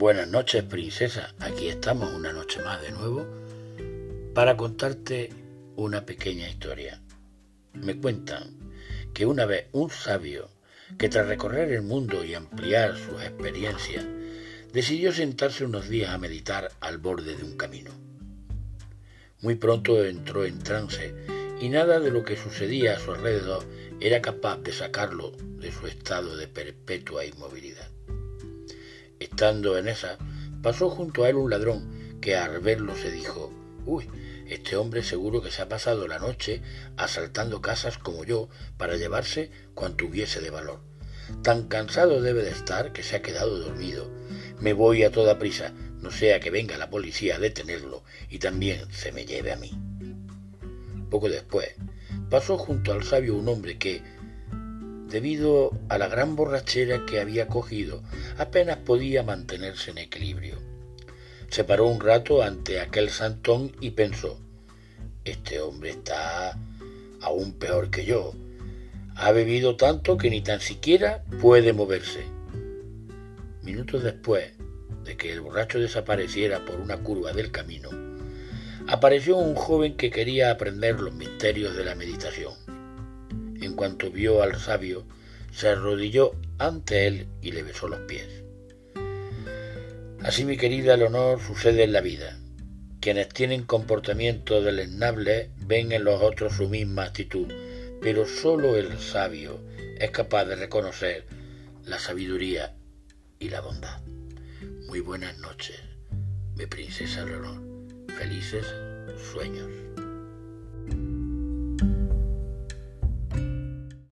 Buenas noches, princesa. Aquí estamos una noche más de nuevo para contarte una pequeña historia. Me cuentan que una vez un sabio que tras recorrer el mundo y ampliar sus experiencias, decidió sentarse unos días a meditar al borde de un camino. Muy pronto entró en trance y nada de lo que sucedía a su alrededor era capaz de sacarlo de su estado de perpetua inmovilidad. En esa, pasó junto a él un ladrón que al verlo se dijo, uy, este hombre seguro que se ha pasado la noche asaltando casas como yo para llevarse cuanto hubiese de valor. Tan cansado debe de estar que se ha quedado dormido. Me voy a toda prisa, no sea que venga la policía a detenerlo y también se me lleve a mí. Poco después, pasó junto al sabio un hombre que, debido a la gran borrachera que había cogido, apenas podía mantenerse en equilibrio. Se paró un rato ante aquel santón y pensó, este hombre está aún peor que yo. Ha bebido tanto que ni tan siquiera puede moverse. Minutos después de que el borracho desapareciera por una curva del camino, apareció un joven que quería aprender los misterios de la meditación. En cuanto vio al sabio, se arrodilló ante él y le besó los pies. Así, mi querida Leonor, sucede en la vida. Quienes tienen comportamiento deleznable ven en los otros su misma actitud, pero sólo el sabio es capaz de reconocer la sabiduría y la bondad. Muy buenas noches, mi princesa Leonor. Felices sueños.